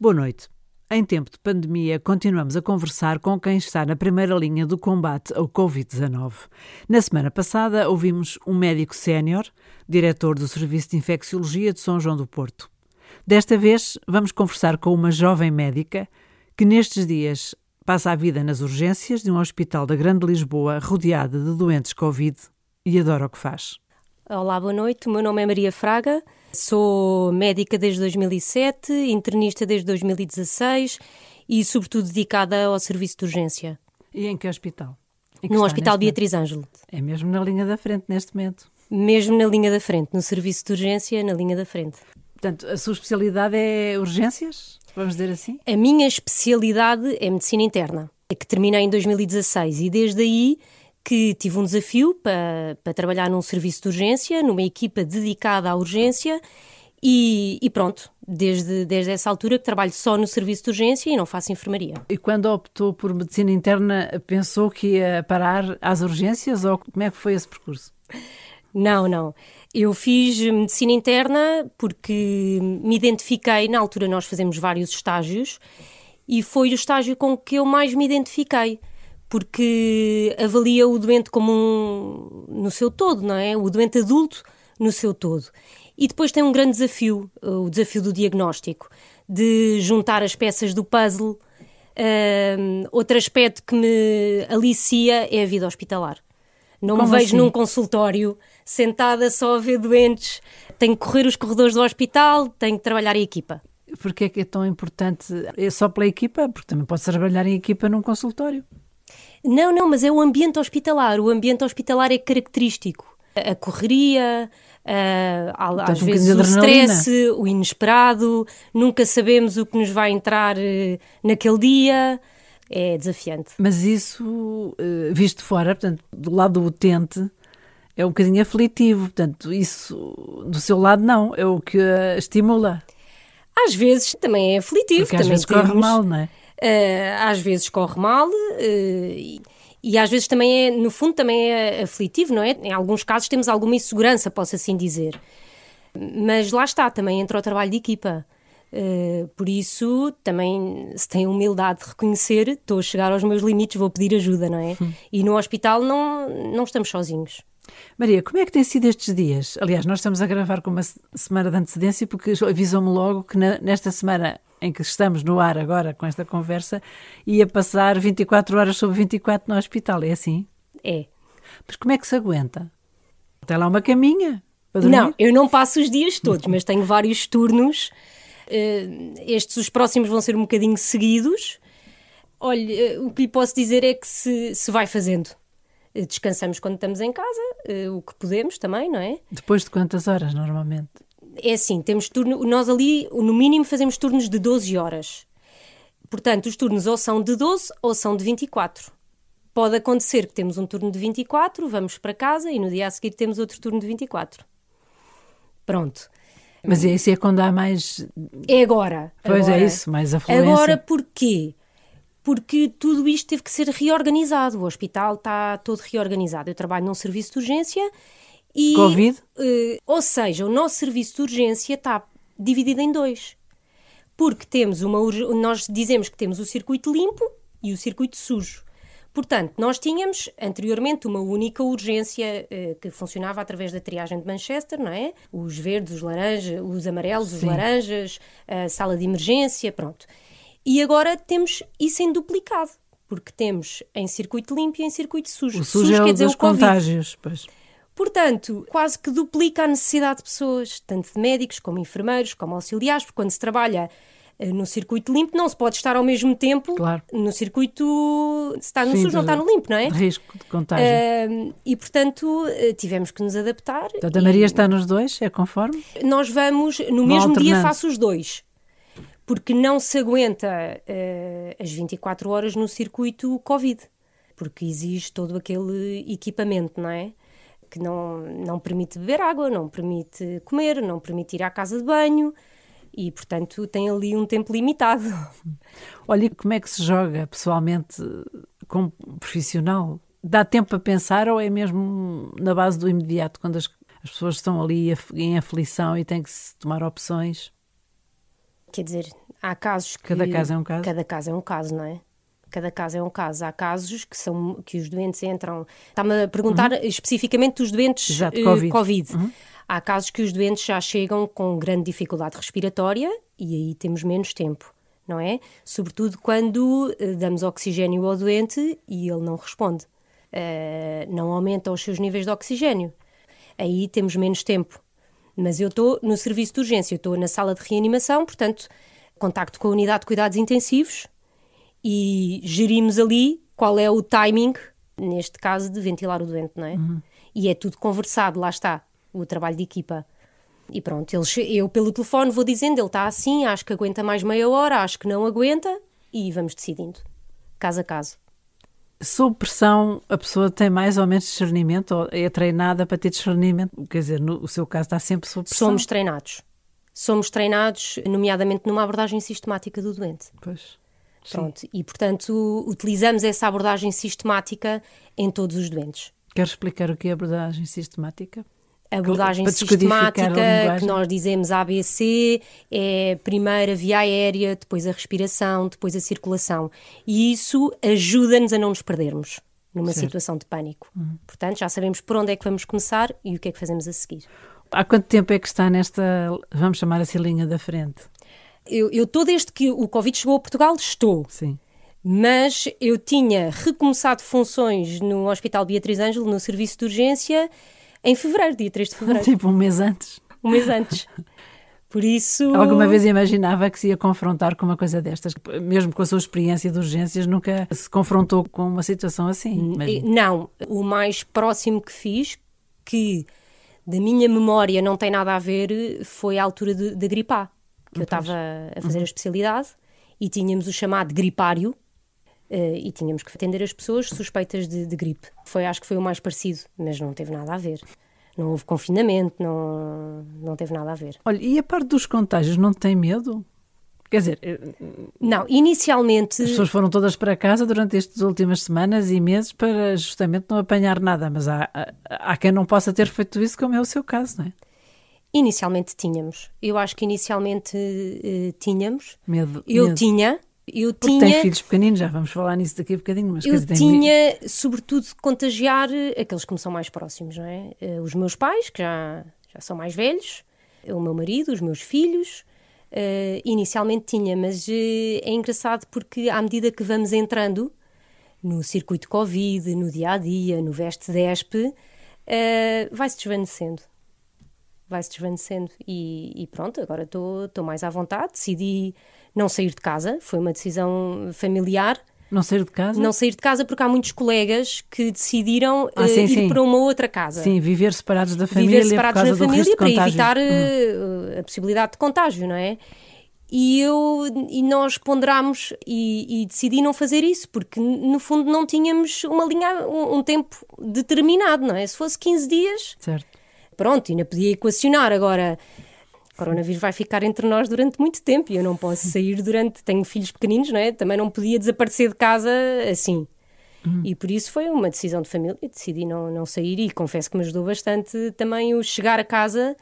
Boa noite. Em tempo de pandemia, continuamos a conversar com quem está na primeira linha do combate ao Covid-19. Na semana passada, ouvimos um médico sénior, diretor do Serviço de Infecciologia de São João do Porto. Desta vez, vamos conversar com uma jovem médica que nestes dias passa a vida nas urgências de um hospital da Grande Lisboa rodeada de doentes Covid e adora o que faz. Olá, boa noite. O meu nome é Maria Fraga. Sou médica desde 2007, internista desde 2016 e, sobretudo, dedicada ao serviço de urgência. E em que hospital? Em que no Hospital Beatriz Ângelo. momento? É mesmo na linha da frente neste momento. Mesmo na linha da frente, no serviço de urgência, na linha da frente. Portanto, a sua especialidade é urgências? Vamos dizer assim? A minha especialidade é medicina interna, que terminei em 2016 e desde aí que tive um desafio para, para trabalhar num serviço de urgência, numa equipa dedicada à urgência e, e pronto, desde, desde essa altura que trabalho só no serviço de urgência e não faço enfermaria. E quando optou por medicina interna, pensou que ia parar às urgências ou como é que foi esse percurso? Não, não. Eu fiz medicina interna porque me identifiquei, na altura nós fazemos vários estágios, e foi o estágio com que eu mais me identifiquei, porque avalia o doente como um, no seu todo, não é? O doente adulto no seu todo. E depois tem um grande desafio, o desafio do diagnóstico, de juntar as peças do puzzle. Um, outro aspecto que me alicia é a vida hospitalar. Não Como me vejo assim? num consultório sentada só a ver doentes. Tenho que correr os corredores do hospital, tenho que trabalhar em equipa. Porque é que é tão importante? É só pela equipa? Porque também pode trabalhar em equipa num consultório. Não, não, mas é o ambiente hospitalar. O ambiente hospitalar é característico. A correria, Portanto, às um vezes o stress, o inesperado, nunca sabemos o que nos vai entrar eh, naquele dia. É desafiante. Mas isso, eh, visto de fora, portanto, do lado do utente, é um bocadinho aflitivo. Portanto, isso do seu lado não, é o que a estimula. Às vezes também é aflitivo. Porque às também vezes corre temos- mal, não é? Eh, às vezes corre mal eh, e, e às vezes também é, no fundo, também é aflitivo, não é? Em alguns casos temos alguma insegurança, posso assim dizer. Mas lá está, também entra o trabalho de equipa. Eh, por isso, também se tem a humildade de reconhecer, estou a chegar aos meus limites, vou pedir ajuda, não é? E no hospital não, não estamos sozinhos. Maria, como é que tem sido estes dias? Aliás, nós estamos a gravar com uma se- semana de antecedência porque avisou-me logo que na- nesta semana em que estamos no ar agora com esta conversa ia passar 24 horas sobre 24 no hospital. É assim? É. Mas como é que se aguenta? Tem lá uma caminha? Não, eu não passo os dias todos, mas tenho vários turnos. Eh, estes, os próximos, vão ser um bocadinho seguidos. Olha, eh, o que lhe posso dizer é que se, se vai fazendo. Eh, Descansamos quando estamos em casa, eh, o que podemos também, não é? Depois de quantas horas, normalmente? É assim, temos turno, nós ali, no mínimo, fazemos turnos de 12 horas. Portanto, os turnos ou são de 12 ou são de 24. Pode acontecer que temos um turno de 24, vamos para casa e no dia a seguir temos outro turno de 24. Pronto. Mas esse é quando há mais. É agora. Pois agora. é isso, mais afluência. Agora porquê? Porque tudo isto teve que ser reorganizado. O hospital está todo reorganizado. Eu trabalho num serviço de urgência e. Covid? eh, ou seja, o nosso serviço de urgência está dividido em dois. Porque temos uma. Nós dizemos que temos o circuito limpo e o circuito sujo. Portanto, nós tínhamos anteriormente uma única urgência eh, que funcionava através da triagem de Manchester, não é? Os verdes, os laranjas, os amarelos, os Sim. laranjas, a sala de emergência, pronto. E agora temos isso em duplicado, porque temos em circuito limpo e em circuito sujo. O sujo é quer dizer o Covid. contágios. Pois. Portanto, quase que duplica a necessidade de pessoas, tanto de médicos como enfermeiros, como auxiliares, porque quando se trabalha eh, no circuito limpo não se pode estar ao mesmo tempo Claro. no circuito. Se está no Sim, sujo, não está no limpo, não é? De risco de contágio. Ahm, e portanto eh, tivemos que nos adaptar. Portanto, a Maria está nos dois, é conforme? Nós vamos, no mesmo dia faço os dois. Porque não se aguenta eh, as 24 horas no circuito Covid. Porque exige todo aquele equipamento, não é? Que não, não permite beber água, não permite comer, não permite ir à casa de banho e, portanto, tem ali um tempo limitado. Olha, como é que se joga pessoalmente como profissional? Dá tempo a pensar ou é mesmo na base do imediato, quando as, as pessoas estão ali em aflição e têm que se tomar opções? Quer dizer, há casos que. Cada caso é um caso? Cada caso é um caso, não é? Cada caso é um caso. Há casos que são que os doentes entram. Está-me a perguntar uhum. especificamente dos doentes Exato, uh, Covid. COVID. Uhum. Há casos que os doentes já chegam com grande dificuldade respiratória e aí temos menos tempo, não é? Sobretudo quando uh, damos oxigênio ao doente e ele não responde. Uh, não aumenta os seus níveis de oxigênio. Aí temos menos tempo. Mas eu estou no serviço de urgência, eu estou na sala de reanimação, portanto, contacto com a unidade de cuidados intensivos e gerimos ali qual é o timing, neste caso, de ventilar o doente, não é? Uhum. E é tudo conversado, lá está, o trabalho de equipa. E pronto, eles, eu pelo telefone vou dizendo, ele está assim, acho que aguenta mais meia hora, acho que não aguenta, e vamos decidindo, caso a caso. Sob pressão, a pessoa tem mais ou menos discernimento, ou é treinada para ter discernimento? Quer dizer, no o seu caso está sempre sob pressão? Somos treinados. Somos treinados, nomeadamente numa abordagem sistemática do doente. Pois. Pronto, Sim. e portanto utilizamos essa abordagem sistemática em todos os doentes. Quer explicar o que é abordagem sistemática? A abordagem sistemática que nós dizemos ABC é primeiro a via aérea, depois a respiração, depois a circulação. E isso ajuda-nos a não nos perdermos numa certo. situação de pânico. Uhum. Portanto, já sabemos por onde é que vamos começar e o que é que fazemos a seguir. Há quanto tempo é que está nesta, vamos chamar assim, linha da frente? Eu, eu estou desde que o Covid chegou a Portugal, estou. Sim. Mas eu tinha recomeçado funções no Hospital Beatriz Ângelo, no serviço de urgência, em fevereiro, dia 3 de fevereiro. tipo um mês antes. Um mês antes. Por isso. Alguma vez imaginava que se ia confrontar com uma coisa destas? Mesmo com a sua experiência de urgências, nunca se confrontou com uma situação assim? Não. O mais próximo que fiz, que da minha memória não tem nada a ver, foi a altura da gripe A que eu estava a fazer uhum. a especialidade e tínhamos o chamado gripário uh, e tínhamos que atender as pessoas suspeitas de, de, gripe. Foi, acho que foi o mais parecido, mas não teve nada a ver. Não houve confinamento, não, não teve nada a ver. Olha, e a parte dos contágios, não tem medo? Quer dizer, eh, não, inicialmente. As pessoas foram todas para casa durante estas últimas semanas e meses para justamente não apanhar nada, mas há, há, quem não possa ter feito isso, como é o seu caso, não é? Inicialmente tínhamos. Eu acho que inicialmente uh, tínhamos. Medo. Eu medo. tinha. Eu Porque tinha. tem filhos pequeninos, já vamos falar nisso daqui a bocadinho. Mas eu dizer, tinha, tem... sobretudo, de contagiar eh, aqueles que me são mais próximos, não é? Os meus pais, que já, já são mais velhos, o meu marido, os meus filhos. Uh, inicialmente tinha, mas é engraçado porque à medida que vamos entrando no circuito Covid, no dia a dia, no veste-despe, vai-se desvanecendo vai-se desvanecendo. E, e, pronto, agora estou mais à vontade. Decidi não sair de casa, foi uma decisão familiar. Não sair de casa? Não sair de casa porque há muitos colegas que decidiram ah, uh, sim, ir sim. para uma outra casa. Sim, viver separados da família. Viver separados da família para evitar uh, a possibilidade de contágio, não é? E, eu, e nós ponderámos e, e, decidi não fazer isso, porque no fundo não tínhamos uma linha, um, um tempo determinado, não é? Se fosse 15 dias, certo pronto, ainda podia equacionar. Agora, coronavírus vai ficar entre nós durante muito tempo e eu não posso sair durante. Tenho filhos pequeninos, não é? Também não podia desaparecer de casa assim. Uhum. E por isso foi uma decisão de família, decidi não, não sair e confesso que me ajudou bastante também o chegar a casa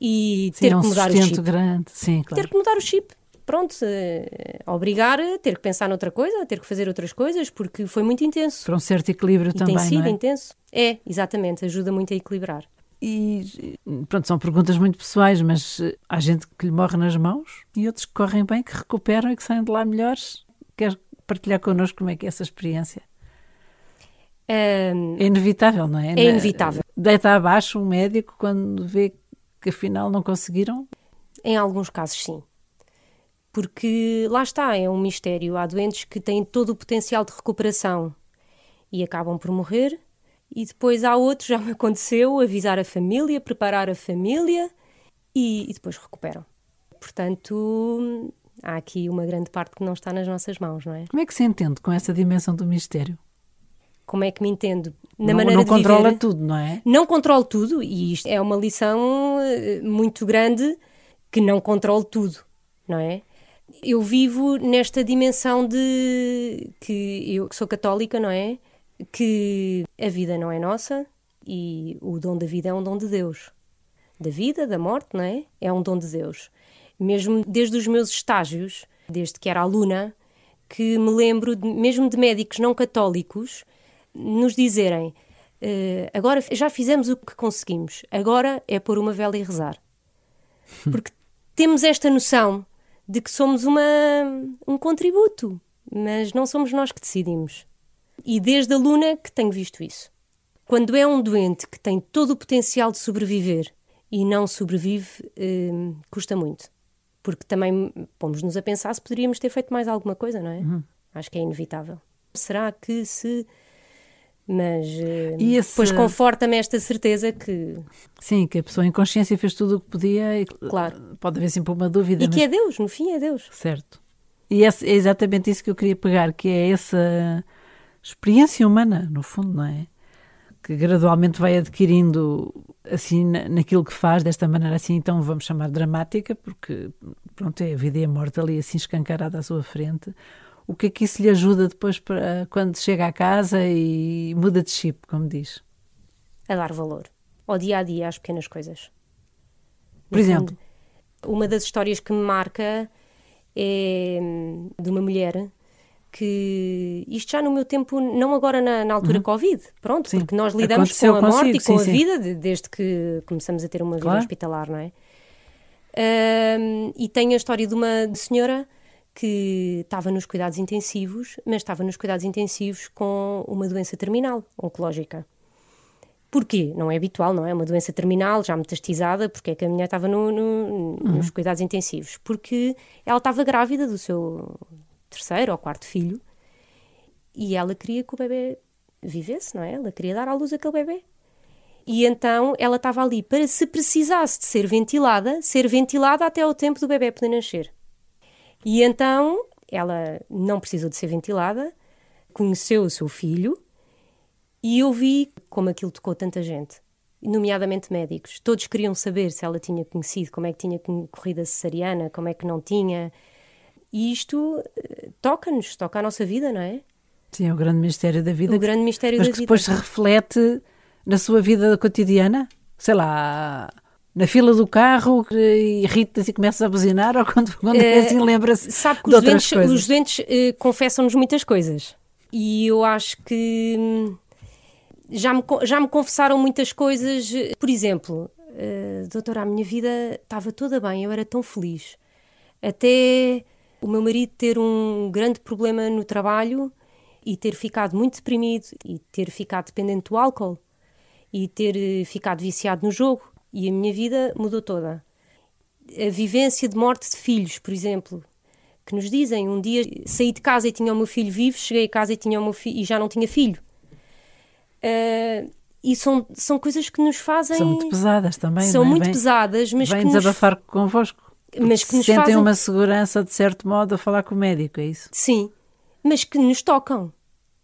e Sim, ter um que mudar o chip. grande. Sim, claro. Ter que mudar o chip. Pronto, uh, obrigar a ter que pensar noutra coisa, a ter que fazer outras coisas, porque foi muito intenso. Para um certo equilíbrio e também. Tem sido é? intenso. É, exatamente, ajuda muito a equilibrar. E pronto, são perguntas muito pessoais, mas eh, há gente que lhe morre nas mãos e outros que correm bem, que recuperam e que saem de lá melhores. Quer partilhar connosco como é que é essa experiência? Um, é inevitável, não é? É inevitável. Deita abaixo um médico quando vê que afinal não conseguiram? Em alguns casos, sim. Porque lá está, é um mistério. Há doentes que têm todo o potencial de recuperação e acabam por morrer e depois há outros, já me aconteceu, avisar a família, preparar a família e, e depois recuperam. Portanto, há aqui uma grande parte que não está nas nossas mãos, não é? Como é que se entende com essa dimensão do mistério? Como é que me entendo? Na não, maneira não de controla viver. tudo, não é? Não controlo tudo e isto é uma lição eh, muito grande que não controlo tudo, não é? Eu vivo nesta dimensão de que eu sou católica, não é? Que a vida não é nossa e o dom da vida é um dom de Deus. Da vida, da morte, não é? É um dom de Deus. Mesmo desde os meus estágios, desde que era aluna, que me lembro, de, mesmo de médicos não católicos, nos dizerem: uh, agora já fizemos o que conseguimos, agora é pôr uma vela e rezar. Porque temos esta noção de que somos uma, um contributo, mas não somos nós que decidimos. E desde aluna que tenho visto isso. Quando é um doente que tem todo o potencial de sobreviver e não sobrevive, eh, custa muito. Porque também pomos-nos a pensar se poderíamos ter feito mais alguma coisa, não é? Uhum. Acho que é inevitável. Será que se. Mas eh, esse... depois conforta-me esta certeza que. Sim, que a pessoa em consciência fez tudo o que podia e claro. pode haver sempre uma dúvida. E mas... que é Deus, no fim é Deus. Certo. E é exatamente isso que eu queria pegar, que é essa experiência humana, no fundo, não é? Que gradualmente vai adquirindo assim naquilo que faz desta maneira assim, então vamos chamar dramática, porque pronto, é a vida e a morte ali assim escancarada à sua frente. O que é que isso lhe ajuda depois para quando chega à casa e muda de chip, como diz? A dar valor ao dia a dia, às pequenas coisas. Por no exemplo, fundo, uma das histórias que me marca é hum, de uma mulher que isto já no meu tempo, não agora na, na altura uhum. Covid, pronto, sim. porque nós lidamos Aconteceu com a morte e com sim, a vida de, desde que começamos a ter uma vida hospitalar, não é? Um, e tem a história de uma senhora que estava nos cuidados intensivos, mas estava nos cuidados intensivos com uma doença terminal, oncológica. Porquê? Não é habitual, não é? Uma doença terminal, já metastizada, porque é que a mulher estava no, no, uhum. nos cuidados intensivos? Porque ela estava grávida do seu terceiro ou quarto filho e ela queria que o bebê vivesse, não é? Ela queria dar à luz aquele bebê. E então ela estava ali para, se precisasse de ser ventilada, ser ventilada até ao tempo do bebê poder nascer. E então ela não precisou de ser ventilada, conheceu o seu filho e eu vi como aquilo tocou tanta gente, nomeadamente médicos. Todos queriam saber se ela tinha conhecido, como é que tinha corrido a cesariana, como é que não tinha. E isto eh, toca-nos, toca a nossa vida, não é? Sim, é o grande mistério da vida. O grande mistério mas da que depois se reflete na sua vida cotidiana? Sei lá, na fila do carro irritas e começas a buzinar ou quando, quando é, assim lembra-se Sabe que de os doentes, coisas? os doentes uh, confessam-nos muitas coisas. E eu acho que hum, já me, já me confessaram muitas coisas. Por exemplo, uh, doutora, a minha vida estava toda bem, eu era tão feliz. Até o meu marido ter um grande problema no trabalho e ter ficado muito deprimido e ter ficado dependente do álcool e ter eh, ficado viciado no jogo e a minha vida mudou toda. A vivência de morte de filhos, por exemplo, que nos dizem um dia saí de casa e tinha o meu filho vivo, cheguei a casa e tinha o meu filho e já não tinha filho. Uh, e são, são coisas que nos fazem. São muito pesadas também. São é? muito vem, pesadas, mas vem que. desabafar nos... convosco mas que nos sentem fazem... uma segurança de certo modo a falar com o médico, é isso? Sim, mas que nos tocam,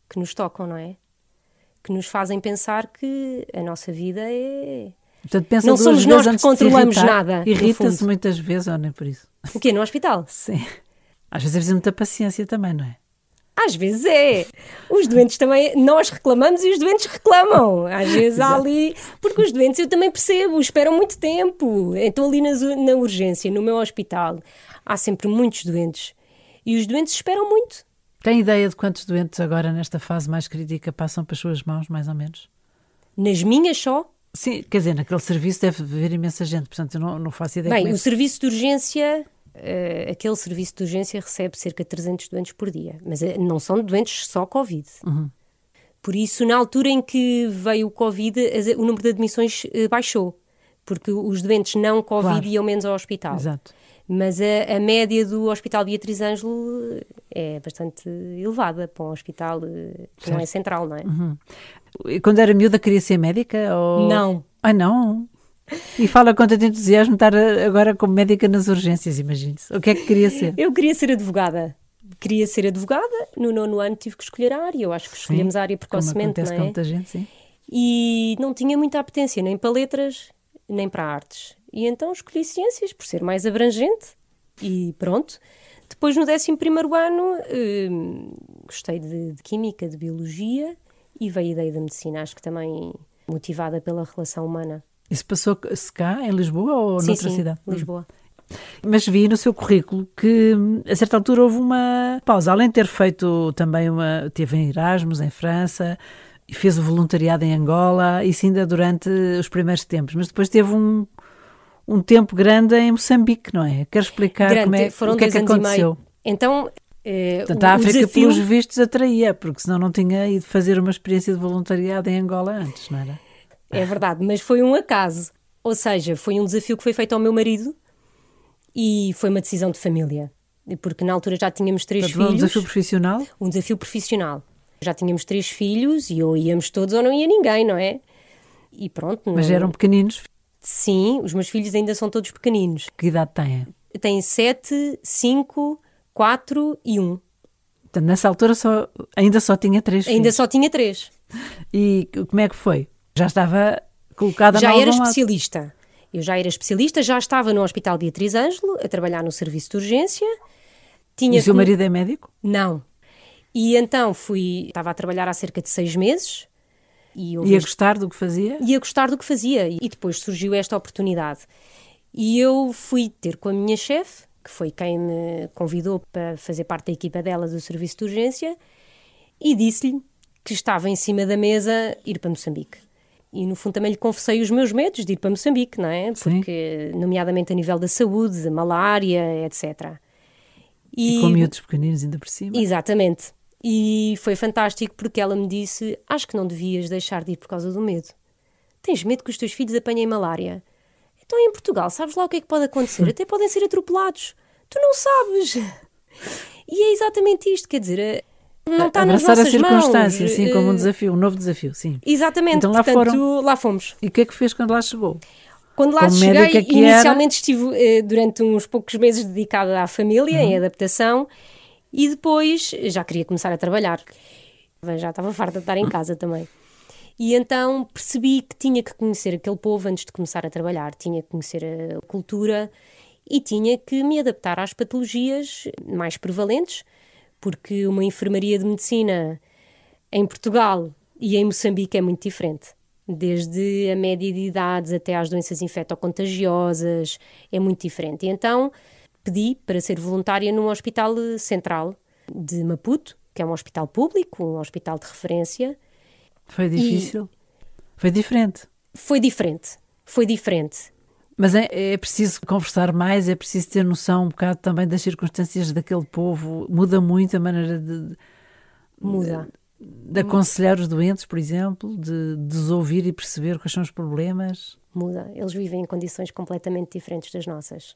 que nos tocam, não é? Que nos fazem pensar que a nossa vida é. Portanto, pensa não somos nós que controlamos nada. Irrita-se muitas vezes, ou nem por isso. O quê? No hospital? Sim. Às vezes é preciso muita paciência também, não é? Às vezes é. Os doentes também, nós reclamamos e os doentes reclamam. Às vezes há ali. Porque os doentes eu também percebo, esperam muito tempo. Então, ali na, na urgência, no meu hospital, há sempre muitos doentes. E os doentes esperam muito. Tem ideia de quantos doentes agora, nesta fase mais crítica, passam para as suas mãos, mais ou menos? Nas minhas só? Sim, quer dizer, naquele serviço deve haver imensa gente, portanto eu não, não faço ideia. Bem, é o serviço de urgência uh, aquele serviço de urgência recebe cerca de 300 doentes por dia, mas uh, não são doentes só Covid. Uhum. Por isso, na altura em que veio o Covid, o número de admissões uh, baixou, porque os doentes não Covid claro. iam menos ao hospital. Exato. Mas a, a, média do Hospital Beatriz Ângelo é bastante elevada para um hospital que não é central, não é? Uhum. E quando era miúda queria ser médica? Ou... Não. Ah, não? E fala com tanto entusiasmo estar agora como médica nas urgências, imagine-se. O que é que queria ser? Eu queria ser advogada. Queria ser advogada. No nono ano tive que escolher a área. Eu acho que escolhemos sim, a área precocemente, não é? com muita gente, sim. E não tinha muita apetência nem para letras, nem para artes. E então escolhi ciências, por ser mais abrangente. E pronto. Depois, no 11 ano, hum, gostei de, de Química, de Biologia e veio a ideia da Medicina. Acho que também motivada pela relação humana. Isso passou-se cá, em Lisboa ou sim, noutra sim, cidade? Lisboa. Mas vi no seu currículo que a certa altura houve uma pausa, além de ter feito também uma. teve em Erasmus, em França, e fez o voluntariado em Angola, isso ainda durante os primeiros tempos, mas depois teve um, um tempo grande em Moçambique, não é? Quero explicar grande, como é, foram o que é que aconteceu. Então, eh, Portanto, a África, desafio... pelos vistos, atraía, porque senão não tinha ido fazer uma experiência de voluntariado em Angola antes, não era? É verdade, mas foi um acaso. Ou seja, foi um desafio que foi feito ao meu marido e foi uma decisão de família. Porque na altura já tínhamos três Portanto, filhos. Um desafio profissional? Um desafio profissional. Já tínhamos três filhos e ou íamos todos ou não ia ninguém, não é? E pronto. Mas eram pequeninos? Sim, os meus filhos ainda são todos pequeninos. Que idade têm? Têm sete, cinco, quatro e um. Portanto, nessa altura só, ainda só tinha três Ainda filhos. só tinha três. E como é que foi? Já estava colocada Já era especialista. Lado. Eu já era especialista, já estava no Hospital Beatriz Ângelo a trabalhar no serviço de urgência. Tinha e o seu marido é médico? Não. E então fui, estava a trabalhar há cerca de seis meses. E ia gostar do que fazia? Ia gostar do que fazia. E depois surgiu esta oportunidade. E eu fui ter com a minha chefe, que foi quem me convidou para fazer parte da equipa dela do serviço de urgência, e disse-lhe que estava em cima da mesa ir para Moçambique. E no fundo também lhe confessei os meus medos de ir para Moçambique, não é? Porque, Sim. nomeadamente a nível da saúde, malária, etc. E, e com miúdos pequeninos ainda por cima. Exatamente. E foi fantástico porque ela me disse: Acho que não devias deixar de ir por causa do medo. Tens medo que os teus filhos apanhem malária? Então em Portugal, sabes lá o que é que pode acontecer? Até podem ser atropelados. Tu não sabes. E é exatamente isto, quer dizer, não está nas nossas a circunstância, mãos. sim, como um desafio, um novo desafio, sim. Exatamente, então lá Portanto, foram. lá fomos. E o que é que fez quando lá chegou? Quando lá como cheguei, inicialmente era... estive eh, durante uns poucos meses dedicada à família, uhum. em adaptação, e depois já queria começar a trabalhar. Já estava farta de estar em casa também. E então percebi que tinha que conhecer aquele povo antes de começar a trabalhar, tinha que conhecer a cultura e tinha que me adaptar às patologias mais prevalentes, porque uma enfermaria de medicina em Portugal e em Moçambique é muito diferente. Desde a média de idades até às doenças infectocontagiosas, é muito diferente. E então pedi para ser voluntária num hospital central de Maputo, que é um hospital público, um hospital de referência. Foi difícil? E foi diferente? Foi diferente. Foi diferente. Mas é, é, preciso conversar mais, é preciso ter noção um bocado também das circunstâncias daquele povo. Muda muito a maneira de. Muda. De, de aconselhar os doentes, por exemplo, de, de desouvir e perceber quais são os problemas. Muda. Eles vivem em condições completamente diferentes das nossas.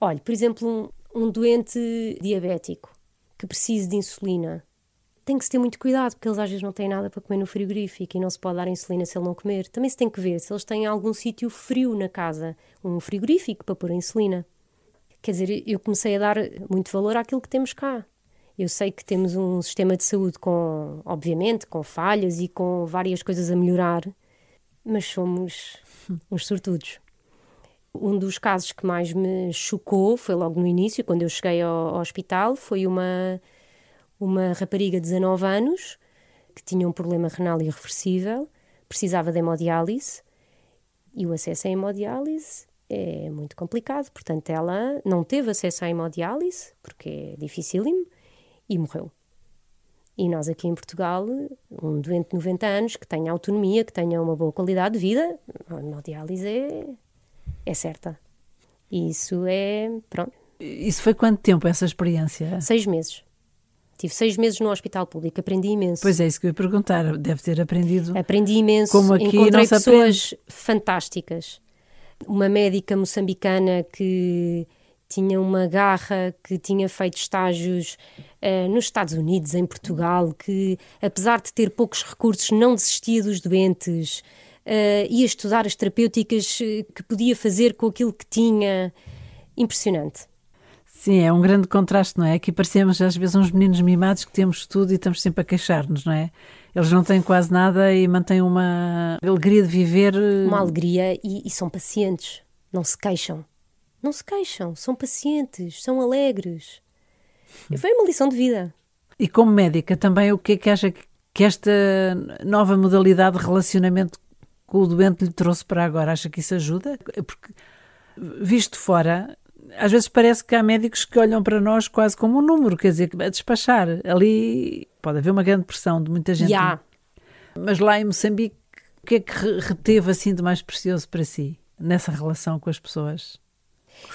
Olha, por exemplo, um, um doente diabético que precise de insulina tem que se ter muito cuidado, porque eles às vezes não têm nada para comer no frigorífico e não se pode dar insulina se ele não comer. Também se tem que ver se eles têm algum sítio frio na casa, um frigorífico para pôr a insulina. Quer dizer, eu comecei a dar muito valor àquilo que temos cá. Eu sei que temos um sistema de saúde com, obviamente, com falhas e com várias coisas a melhorar, mas somos uns sortudos. Um dos casos que mais me chocou foi logo no início, quando eu cheguei ao, ao hospital, foi uma uma rapariga de 19 anos que tinha um problema renal irreversível, precisava de hemodiálise e o acesso à hemodiálise é muito complicado. Portanto, ela não teve acesso à hemodiálise, porque é dificílimo, e morreu. E nós aqui em Portugal, um doente de 90 anos que tenha autonomia, que tenha uma boa qualidade de vida, a hemodiálise é, é certa. E isso é. Pronto. Isso foi quanto tempo essa experiência? Seis meses. Tive seis meses no hospital público, aprendi imenso. Pois é, isso que eu ia perguntar. Deve ter aprendido. Aprendi imenso. Como aqui Encontrei pessoas aprende. fantásticas. Uma médica moçambicana que tinha uma garra, que tinha feito estágios uh, nos Estados Unidos, em Portugal, que apesar de ter poucos recursos, não desistia dos doentes, uh, ia estudar as terapêuticas eh, que podia fazer com aquilo que tinha. Impressionante. Sim, é um grande contraste, não é? Aqui parecemos às vezes uns meninos mimados que temos tudo e estamos sempre a queixar-nos, não é? Eles não têm quase nada e mantêm uma alegria de viver. Eh, uma alegria e, e são pacientes, não se queixam. Não se queixam, são pacientes, são alegres. E foi uma lição de vida. E como médica, também o que é que acha que esta nova modalidade de relacionamento com o doente lhe trouxe para agora? Acha que isso ajuda? Porque, visto fora, às vezes parece que há médicos que olham para nós quase como um número, quer dizer, a despachar. Ali pode haver uma grande pressão de muita gente. Yeah. Mas lá em Moçambique, o que é que reteve assim de mais precioso para si nessa relação com as pessoas?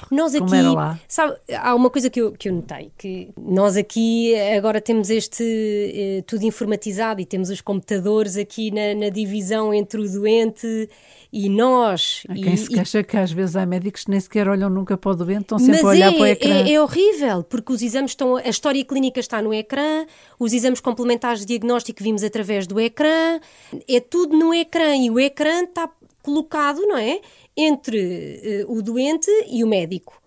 Nós aqui, sabe, há uma coisa que eu, que eu notei, que nós aqui agora temos este eh, tudo informatizado e temos os computadores aqui na, na divisão entre o doente e nós. Há quem e, se queixa e... que às vezes há médicos que nem sequer olham nunca para o doente, estão sempre Mas a olhar é, para o ecrã. É, é horrível, porque os exames estão, a história clínica está no ecrã, os exames complementares de diagnóstico vimos através do ecrã, é tudo no ecrã e o ecrã está colocado, não é? Entre uh, o doente e o médico.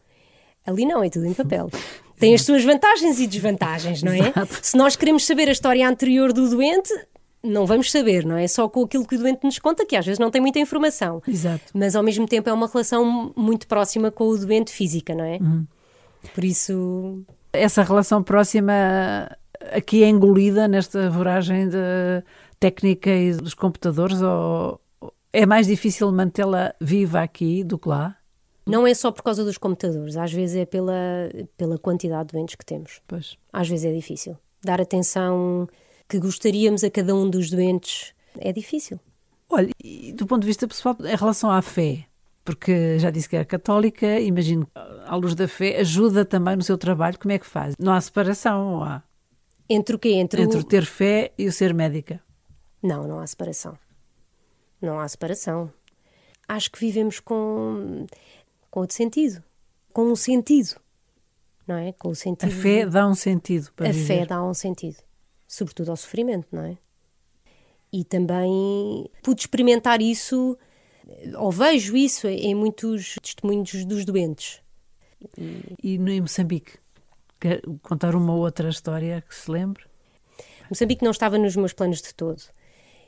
Ali não, é tudo em papel. Tem as suas vantagens e desvantagens, não é? Exato. Se nós queremos saber a história anterior do doente, não vamos saber, não é? Só com aquilo que o doente nos conta, que às vezes não tem muita informação. Exato. Mas ao mesmo tempo é uma relação muito próxima com o doente física, não é? Uhum. Por isso. Essa relação próxima aqui é engolida nesta voragem de técnica e dos computadores ou é mais difícil mantê-la viva aqui do que lá? Não é só por causa dos computadores, às vezes é pela, pela quantidade de doentes que temos. Pois. Às vezes é difícil. Dar atenção que gostaríamos a cada um dos doentes é difícil. Olha, e do ponto de vista pessoal, em relação à fé, porque já disse que era católica, imagino, à luz da fé, ajuda também no seu trabalho, como é que faz? Não há separação, há? Entre o quê? Entre, Entre o ter fé e o ser médica? Não, não há separação. Não há separação. Acho que vivemos com, com outro sentido. Com um sentido. Não é? Com o sentido. A fé dá um sentido para A viver. fé dá um sentido sobretudo ao sofrimento, não é? E também pude experimentar isso, ou vejo isso em muitos testemunhos dos doentes. E no Moçambique? Quer contar uma outra história que se lembre? Moçambique não estava nos meus planos de todo.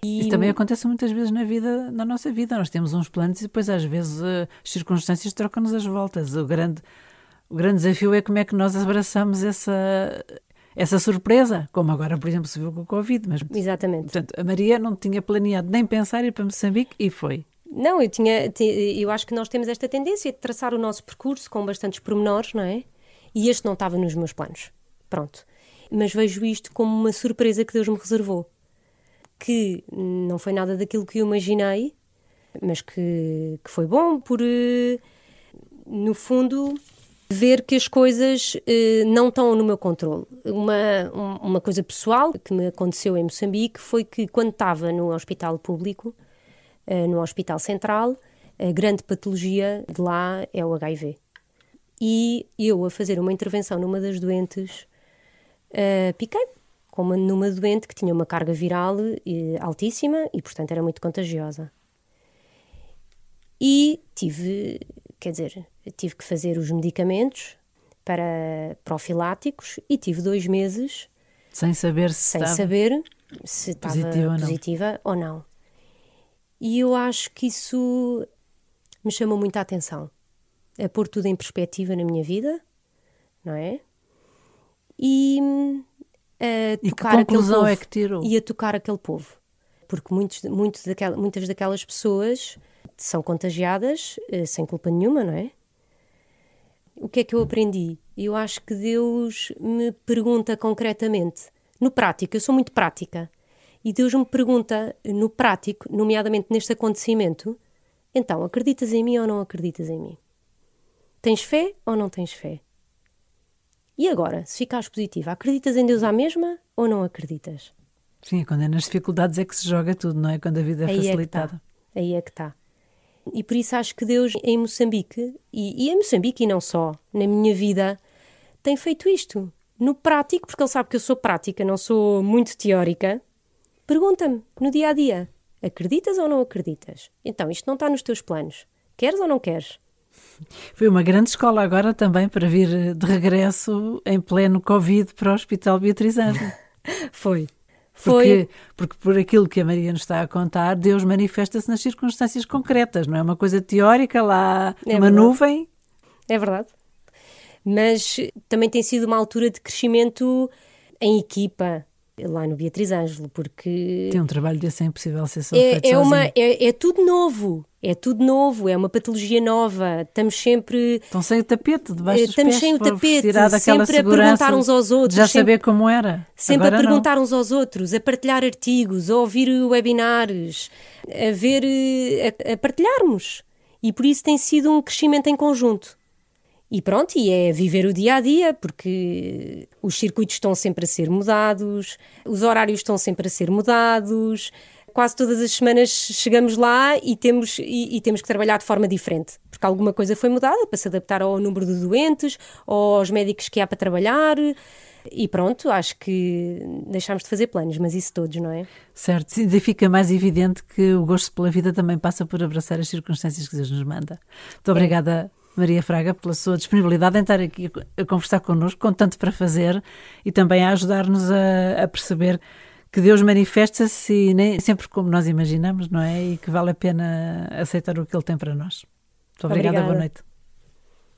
E... Isso também acontece muitas vezes na vida, na nossa vida. Nós temos uns planos e depois às vezes as circunstâncias trocam-nos as voltas. O grande, o grande desafio é como é que nós abraçamos essa, essa surpresa, como agora, por exemplo, se viu com o Covid. Mas, Exatamente. Portanto, a Maria não tinha planeado nem pensar ir para Moçambique e foi. Não, eu tinha, eu acho que nós temos esta tendência de traçar o nosso percurso com bastantes pormenores, não é? E este não estava nos meus planos. Pronto. Mas vejo isto como uma surpresa que Deus me reservou. Que não foi nada daquilo que eu imaginei, mas que, que foi bom por, eh, no fundo, ver que as coisas eh, não estão no meu controle. Uma, uma coisa pessoal que me aconteceu em Moçambique foi que quando estava no hospital público, eh, no hospital central, a grande patologia de lá é o HIV. E eu, a fazer uma intervenção numa das doentes, eh, piquei como numa doente que tinha uma carga viral eh, altíssima e, portanto, era muito contagiosa. E tive, quer dizer, tive que fazer os medicamentos para profiláticos e tive dois meses sem saber se sem estava saber se estava positiva, positiva ou não. E eu acho que isso me chamou muita atenção. A pôr tudo em perspectiva na minha vida, não é? E a e tocar que conclusão aquele é que tirou? E a tocar aquele povo. Porque muitos, muitos daquela, muitas daquelas pessoas são contagiadas eh, sem culpa nenhuma, não é? O que é que eu aprendi? Eu acho que Deus me pergunta concretamente, no prático, eu sou muito prática, e Deus me pergunta no prático, nomeadamente neste acontecimento, então, acreditas em mim ou não acreditas em mim? Tens fé ou não tens fé? E agora, se ficares positiva, acreditas em Deus à mesma ou não acreditas? Sim, quando é nas dificuldades é que se joga tudo, não é? Quando a vida é Aí facilitada. É Aí é que está. E por isso acho que Deus em Moçambique, e, e em Moçambique e não só, na minha vida, tem feito isto. No prático, porque Ele sabe que eu sou prática, não sou muito teórica, pergunta-me no dia a dia: acreditas ou não acreditas? Então, isto não está nos teus planos. Queres ou não queres? Foi uma grande escola agora também para vir de regresso em pleno Covid para o Hospital Beatriz. Foi. Porque, porque por aquilo que a Maria nos está a contar, Deus manifesta-se nas circunstâncias concretas, não é uma coisa teórica lá é numa nuvem. É verdade. Mas também tem sido uma altura de crescimento em equipa, lá no Beatriz Ângelo, porque. Tem um trabalho desse é impossível ser só é, é, uma, é, é, tudo novo. É tudo novo, é uma patologia nova. Estamos sempre. Estão sem o tapete debaixo dos Estamos pés, sem o tapete, sempre a perguntar uns aos outros. Já sempre, saber como era. Sempre Agora a perguntar não. uns aos outros, a partilhar artigos, a ouvir webinars, a ver. a, a partilharmos. E por isso tem sido um crescimento em conjunto. E pronto, e é viver o dia a dia, porque os circuitos estão sempre a ser mudados, os horários estão sempre a ser mudados. Quase todas as semanas chegamos lá e temos, e, e temos que trabalhar de forma diferente, porque alguma coisa foi mudada para se adaptar ao número de doentes, ou aos médicos que há para trabalhar. E pronto, acho que deixámos de fazer planos, mas isso todos, não é? Certo, e fica mais evidente que o gosto pela vida também passa por abraçar as circunstâncias que Deus nos manda. Muito obrigada. É. Maria Fraga, pela sua disponibilidade em estar aqui a conversar connosco, com tanto para fazer e também a ajudar-nos a, a perceber que Deus manifesta-se e nem sempre como nós imaginamos, não é? E que vale a pena aceitar o que Ele tem para nós. Muito obrigada, obrigada. boa noite.